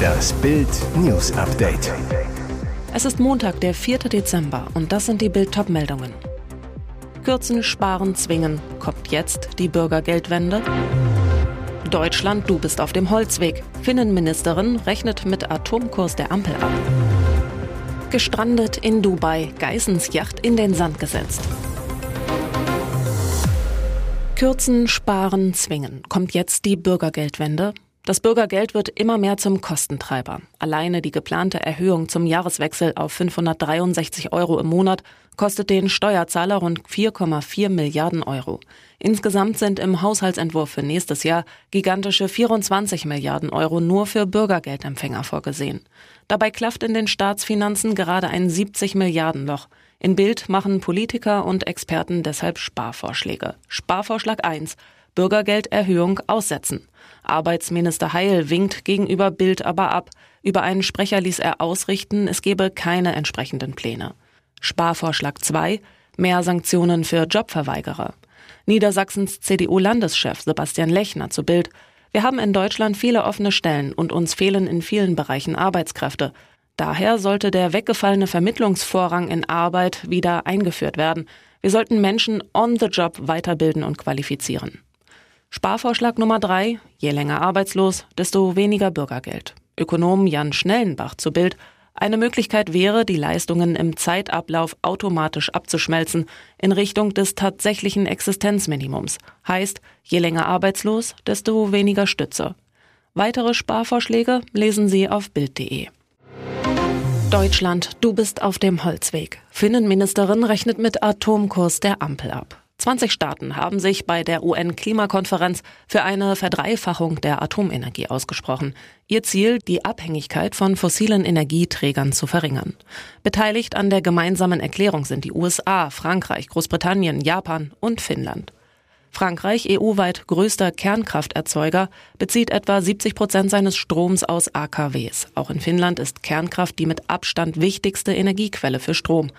Das Bild News Update. Es ist Montag, der 4. Dezember und das sind die Bild meldungen Kürzen, sparen, zwingen. Kommt jetzt die Bürgergeldwende? Deutschland, du bist auf dem Holzweg. Finnenministerin rechnet mit Atomkurs der Ampel ab. Gestrandet in Dubai, Geissens Yacht in den Sand gesetzt. Kürzen, sparen, zwingen. Kommt jetzt die Bürgergeldwende? Das Bürgergeld wird immer mehr zum Kostentreiber. Alleine die geplante Erhöhung zum Jahreswechsel auf 563 Euro im Monat kostet den Steuerzahler rund 4,4 Milliarden Euro. Insgesamt sind im Haushaltsentwurf für nächstes Jahr gigantische 24 Milliarden Euro nur für Bürgergeldempfänger vorgesehen. Dabei klafft in den Staatsfinanzen gerade ein 70 Milliarden Loch. In Bild machen Politiker und Experten deshalb Sparvorschläge. Sparvorschlag 1. Bürgergelderhöhung aussetzen. Arbeitsminister Heil winkt gegenüber Bild aber ab. Über einen Sprecher ließ er ausrichten, es gebe keine entsprechenden Pläne. Sparvorschlag 2. Mehr Sanktionen für Jobverweigerer. Niedersachsens CDU-Landeschef Sebastian Lechner zu Bild. Wir haben in Deutschland viele offene Stellen und uns fehlen in vielen Bereichen Arbeitskräfte. Daher sollte der weggefallene Vermittlungsvorrang in Arbeit wieder eingeführt werden. Wir sollten Menschen on the job weiterbilden und qualifizieren. Sparvorschlag Nummer drei. Je länger arbeitslos, desto weniger Bürgergeld. Ökonom Jan Schnellenbach zu Bild. Eine Möglichkeit wäre, die Leistungen im Zeitablauf automatisch abzuschmelzen in Richtung des tatsächlichen Existenzminimums. Heißt, je länger arbeitslos, desto weniger Stütze. Weitere Sparvorschläge lesen Sie auf Bild.de. Deutschland, du bist auf dem Holzweg. Finnenministerin rechnet mit Atomkurs der Ampel ab. 20 Staaten haben sich bei der UN-Klimakonferenz für eine Verdreifachung der Atomenergie ausgesprochen. Ihr Ziel, die Abhängigkeit von fossilen Energieträgern zu verringern. Beteiligt an der gemeinsamen Erklärung sind die USA, Frankreich, Großbritannien, Japan und Finnland. Frankreich, EU-weit größter Kernkrafterzeuger, bezieht etwa 70 Prozent seines Stroms aus AKWs. Auch in Finnland ist Kernkraft die mit Abstand wichtigste Energiequelle für Strom.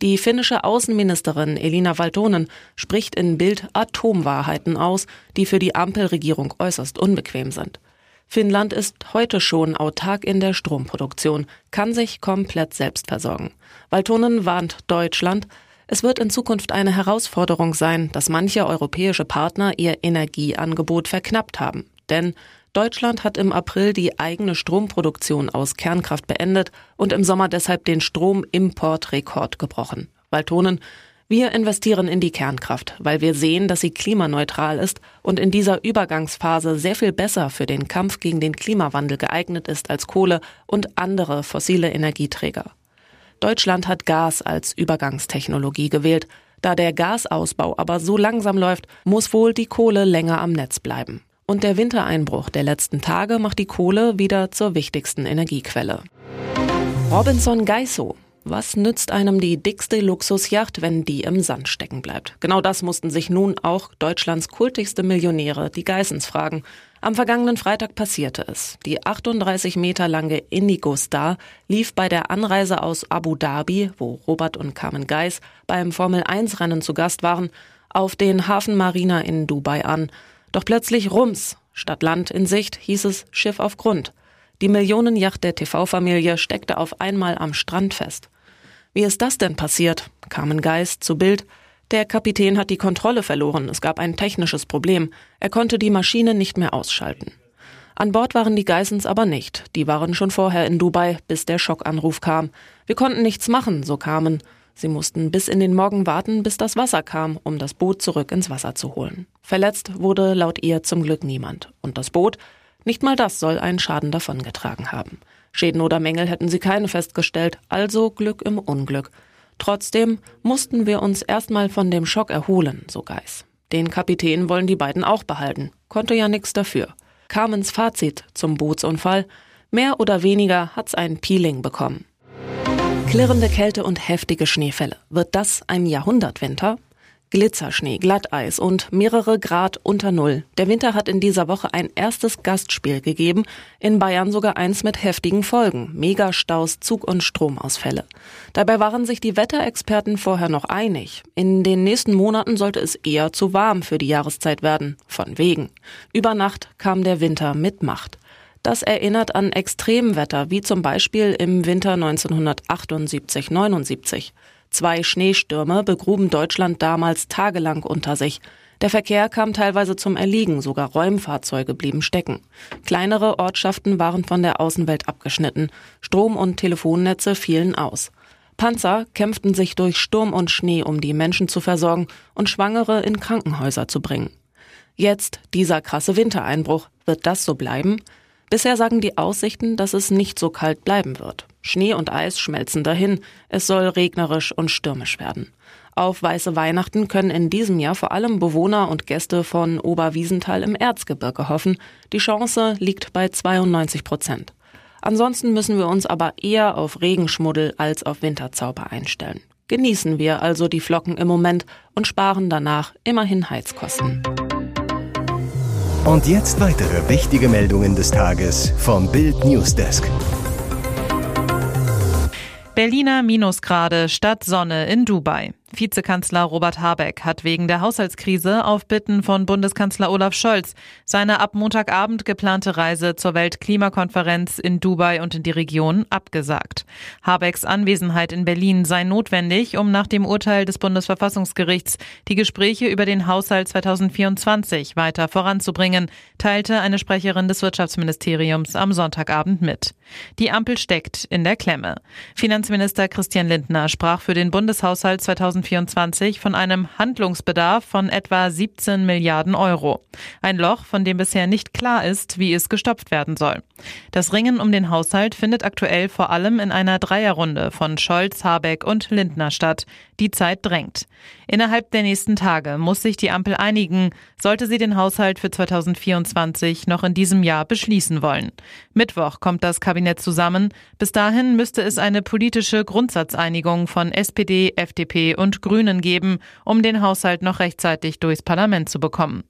Die finnische Außenministerin Elina Valtonen spricht in Bild Atomwahrheiten aus, die für die Ampelregierung äußerst unbequem sind. Finnland ist heute schon autark in der Stromproduktion, kann sich komplett selbst versorgen. Valtonen warnt Deutschland, es wird in Zukunft eine Herausforderung sein, dass manche europäische Partner ihr Energieangebot verknappt haben. Denn Deutschland hat im April die eigene Stromproduktion aus Kernkraft beendet und im Sommer deshalb den Stromimportrekord gebrochen. Waltonen, wir investieren in die Kernkraft, weil wir sehen, dass sie klimaneutral ist und in dieser Übergangsphase sehr viel besser für den Kampf gegen den Klimawandel geeignet ist als Kohle und andere fossile Energieträger. Deutschland hat Gas als Übergangstechnologie gewählt. Da der Gasausbau aber so langsam läuft, muss wohl die Kohle länger am Netz bleiben. Und der Wintereinbruch der letzten Tage macht die Kohle wieder zur wichtigsten Energiequelle. Robinson Geiso. Was nützt einem die dickste Luxusjacht, wenn die im Sand stecken bleibt? Genau das mussten sich nun auch Deutschlands kultigste Millionäre, die Geissens, fragen. Am vergangenen Freitag passierte es. Die 38 Meter lange Indigo Star lief bei der Anreise aus Abu Dhabi, wo Robert und Carmen Geiss beim Formel 1 Rennen zu Gast waren, auf den Hafen Marina in Dubai an. Doch plötzlich Rums. Statt Land in Sicht hieß es Schiff auf Grund. Die Millionenjacht der TV-Familie steckte auf einmal am Strand fest. Wie ist das denn passiert? Carmen Geist zu Bild. Der Kapitän hat die Kontrolle verloren. Es gab ein technisches Problem. Er konnte die Maschine nicht mehr ausschalten. An Bord waren die Geissens aber nicht. Die waren schon vorher in Dubai, bis der Schockanruf kam. Wir konnten nichts machen, so kamen. Sie mussten bis in den Morgen warten, bis das Wasser kam, um das Boot zurück ins Wasser zu holen. Verletzt wurde laut ihr zum Glück niemand. Und das Boot? Nicht mal das soll einen Schaden davongetragen haben. Schäden oder Mängel hätten sie keine festgestellt, also Glück im Unglück. Trotzdem mussten wir uns erstmal von dem Schock erholen, so Geis. Den Kapitän wollen die beiden auch behalten. Konnte ja nichts dafür. Carmens Fazit zum Bootsunfall. Mehr oder weniger hat's ein Peeling bekommen. Klirrende Kälte und heftige Schneefälle. Wird das ein Jahrhundertwinter? Glitzerschnee, Glatteis und mehrere Grad unter Null. Der Winter hat in dieser Woche ein erstes Gastspiel gegeben, in Bayern sogar eins mit heftigen Folgen. Megastaus, Zug- und Stromausfälle. Dabei waren sich die Wetterexperten vorher noch einig. In den nächsten Monaten sollte es eher zu warm für die Jahreszeit werden. Von wegen. Über Nacht kam der Winter mit Macht. Das erinnert an Extremwetter, wie zum Beispiel im Winter 1978-79. Zwei Schneestürme begruben Deutschland damals tagelang unter sich. Der Verkehr kam teilweise zum Erliegen, sogar Räumfahrzeuge blieben stecken. Kleinere Ortschaften waren von der Außenwelt abgeschnitten. Strom- und Telefonnetze fielen aus. Panzer kämpften sich durch Sturm und Schnee, um die Menschen zu versorgen und Schwangere in Krankenhäuser zu bringen. Jetzt dieser krasse Wintereinbruch. Wird das so bleiben? Bisher sagen die Aussichten, dass es nicht so kalt bleiben wird. Schnee und Eis schmelzen dahin. Es soll regnerisch und stürmisch werden. Auf weiße Weihnachten können in diesem Jahr vor allem Bewohner und Gäste von Oberwiesenthal im Erzgebirge hoffen. Die Chance liegt bei 92 Prozent. Ansonsten müssen wir uns aber eher auf Regenschmuddel als auf Winterzauber einstellen. Genießen wir also die Flocken im Moment und sparen danach immerhin Heizkosten. Und jetzt weitere wichtige Meldungen des Tages vom Bild Newsdesk. Berliner Minusgrade statt Sonne in Dubai. Vizekanzler Robert Habeck hat wegen der Haushaltskrise auf Bitten von Bundeskanzler Olaf Scholz seine ab Montagabend geplante Reise zur Weltklimakonferenz in Dubai und in die Region abgesagt. Habecks Anwesenheit in Berlin sei notwendig, um nach dem Urteil des Bundesverfassungsgerichts die Gespräche über den Haushalt 2024 weiter voranzubringen, teilte eine Sprecherin des Wirtschaftsministeriums am Sonntagabend mit. Die Ampel steckt in der Klemme. Finanzminister Christian Lindner sprach für den Bundeshaushalt 2024 2024 von einem Handlungsbedarf von etwa 17 Milliarden Euro. Ein Loch, von dem bisher nicht klar ist, wie es gestopft werden soll. Das Ringen um den Haushalt findet aktuell vor allem in einer Dreierrunde von Scholz, Habeck und Lindner statt. Die Zeit drängt. Innerhalb der nächsten Tage muss sich die Ampel einigen, sollte sie den Haushalt für 2024 noch in diesem Jahr beschließen wollen. Mittwoch kommt das Kabinett zusammen. Bis dahin müsste es eine politische Grundsatzeinigung von SPD, FDP und Grünen geben, um den Haushalt noch rechtzeitig durchs Parlament zu bekommen.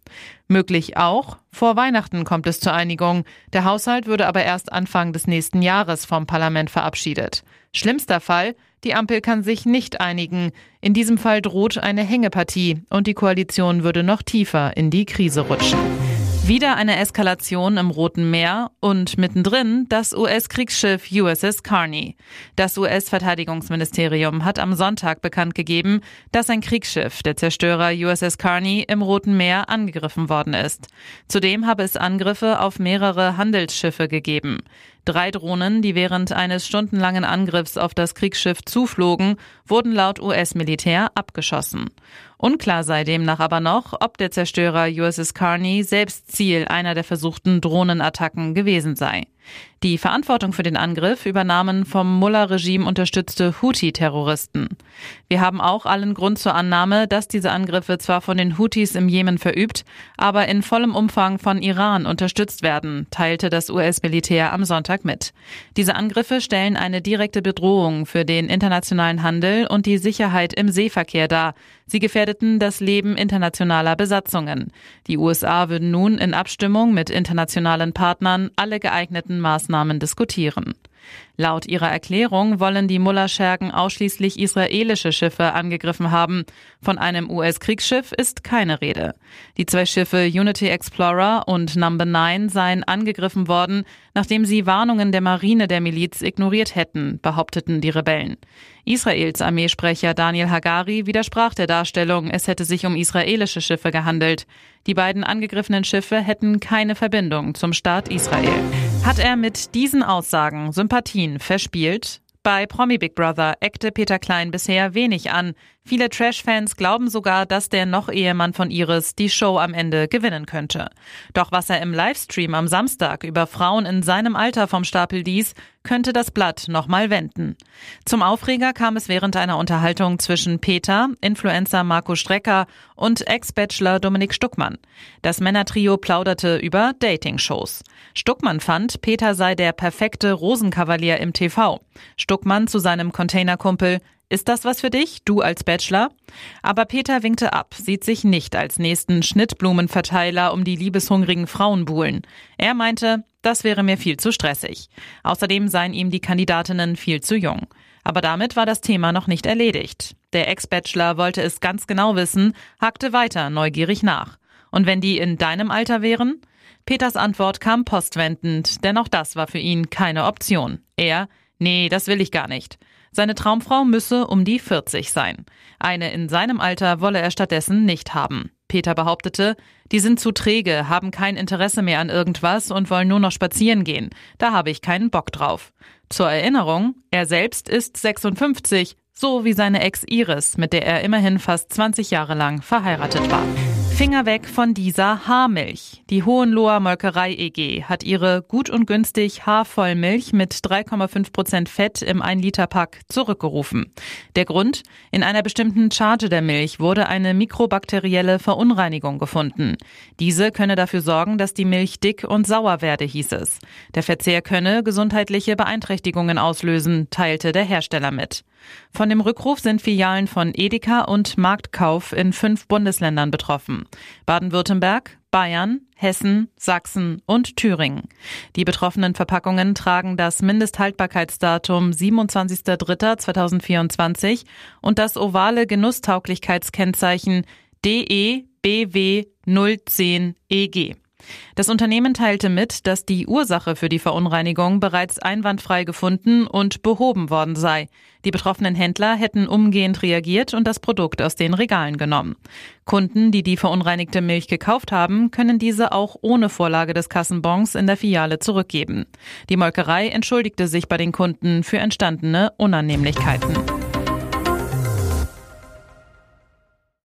Möglich auch, vor Weihnachten kommt es zur Einigung. Der Haushalt würde aber erst Anfang des nächsten Jahres vom Parlament verabschiedet. Schlimmster Fall, die Ampel kann sich nicht einigen. In diesem Fall droht eine Hängepartie und die Koalition würde noch tiefer in die Krise rutschen. Wieder eine Eskalation im Roten Meer und mittendrin das US-Kriegsschiff USS Carney. Das US-Verteidigungsministerium hat am Sonntag bekannt gegeben, dass ein Kriegsschiff, der Zerstörer USS Carney, im Roten Meer angegriffen worden ist. Zudem habe es Angriffe auf mehrere Handelsschiffe gegeben. Drei Drohnen, die während eines stundenlangen Angriffs auf das Kriegsschiff zuflogen, wurden laut US-Militär abgeschossen. Unklar sei demnach aber noch, ob der Zerstörer USS Carney selbst Ziel einer der versuchten Drohnenattacken gewesen sei. Die Verantwortung für den Angriff übernahmen vom Mullah-Regime unterstützte Houthi-Terroristen. Wir haben auch allen Grund zur Annahme, dass diese Angriffe zwar von den Houthis im Jemen verübt, aber in vollem Umfang von Iran unterstützt werden, teilte das US-Militär am Sonntag mit. Diese Angriffe stellen eine direkte Bedrohung für den internationalen Handel und die Sicherheit im Seeverkehr dar. Sie gefährdeten das Leben internationaler Besatzungen. Die USA würden nun in Abstimmung mit internationalen Partnern alle geeigneten Maßnahmen diskutieren. Laut ihrer Erklärung wollen die Mullah-Schergen ausschließlich israelische Schiffe angegriffen haben. Von einem US-Kriegsschiff ist keine Rede. Die zwei Schiffe Unity Explorer und Number 9 seien angegriffen worden, nachdem sie Warnungen der Marine der Miliz ignoriert hätten, behaupteten die Rebellen. Israels Armeesprecher Daniel Hagari widersprach der Darstellung, es hätte sich um israelische Schiffe gehandelt. Die beiden angegriffenen Schiffe hätten keine Verbindung zum Staat Israel. Hat er mit diesen Aussagen Sympathien verspielt? Bei Promi Big Brother eckte Peter Klein bisher wenig an. Viele Trash-Fans glauben sogar, dass der Noch-Ehemann von Iris die Show am Ende gewinnen könnte. Doch was er im Livestream am Samstag über Frauen in seinem Alter vom Stapel ließ, könnte das Blatt nochmal wenden. Zum Aufreger kam es während einer Unterhaltung zwischen Peter, Influencer Marco Strecker und Ex-Bachelor Dominik Stuckmann. Das Männertrio plauderte über Dating-Shows. Stuckmann fand, Peter sei der perfekte Rosenkavalier im TV. Stuckmann zu seinem Containerkumpel, Ist das was für dich, du als Bachelor? Aber Peter winkte ab, sieht sich nicht als nächsten Schnittblumenverteiler um die liebeshungrigen Frauen buhlen. Er meinte, das wäre mir viel zu stressig. Außerdem seien ihm die Kandidatinnen viel zu jung. Aber damit war das Thema noch nicht erledigt. Der Ex-Bachelor wollte es ganz genau wissen, hakte weiter neugierig nach. Und wenn die in deinem Alter wären? Peters Antwort kam postwendend, denn auch das war für ihn keine Option. Er, nee, das will ich gar nicht. Seine Traumfrau müsse um die 40 sein. Eine in seinem Alter wolle er stattdessen nicht haben. Peter behauptete, die sind zu träge, haben kein Interesse mehr an irgendwas und wollen nur noch spazieren gehen. Da habe ich keinen Bock drauf. Zur Erinnerung, er selbst ist 56, so wie seine Ex Iris, mit der er immerhin fast 20 Jahre lang verheiratet war. Finger weg von dieser Haarmilch. Die Hohenloher Molkerei EG hat ihre gut und günstig Haarvollmilch mit 3,5 Prozent Fett im 1-Liter-Pack zurückgerufen. Der Grund? In einer bestimmten Charge der Milch wurde eine mikrobakterielle Verunreinigung gefunden. Diese könne dafür sorgen, dass die Milch dick und sauer werde, hieß es. Der Verzehr könne gesundheitliche Beeinträchtigungen auslösen, teilte der Hersteller mit. Von dem Rückruf sind Filialen von Edeka und Marktkauf in fünf Bundesländern betroffen. Baden-Württemberg, Bayern, Hessen, Sachsen und Thüringen. Die betroffenen Verpackungen tragen das Mindesthaltbarkeitsdatum 27.03.2024 und das ovale Genusstauglichkeitskennzeichen DEBW 010 EG. Das Unternehmen teilte mit, dass die Ursache für die Verunreinigung bereits einwandfrei gefunden und behoben worden sei. Die betroffenen Händler hätten umgehend reagiert und das Produkt aus den Regalen genommen. Kunden, die die verunreinigte Milch gekauft haben, können diese auch ohne Vorlage des Kassenbons in der Filiale zurückgeben. Die Molkerei entschuldigte sich bei den Kunden für entstandene Unannehmlichkeiten.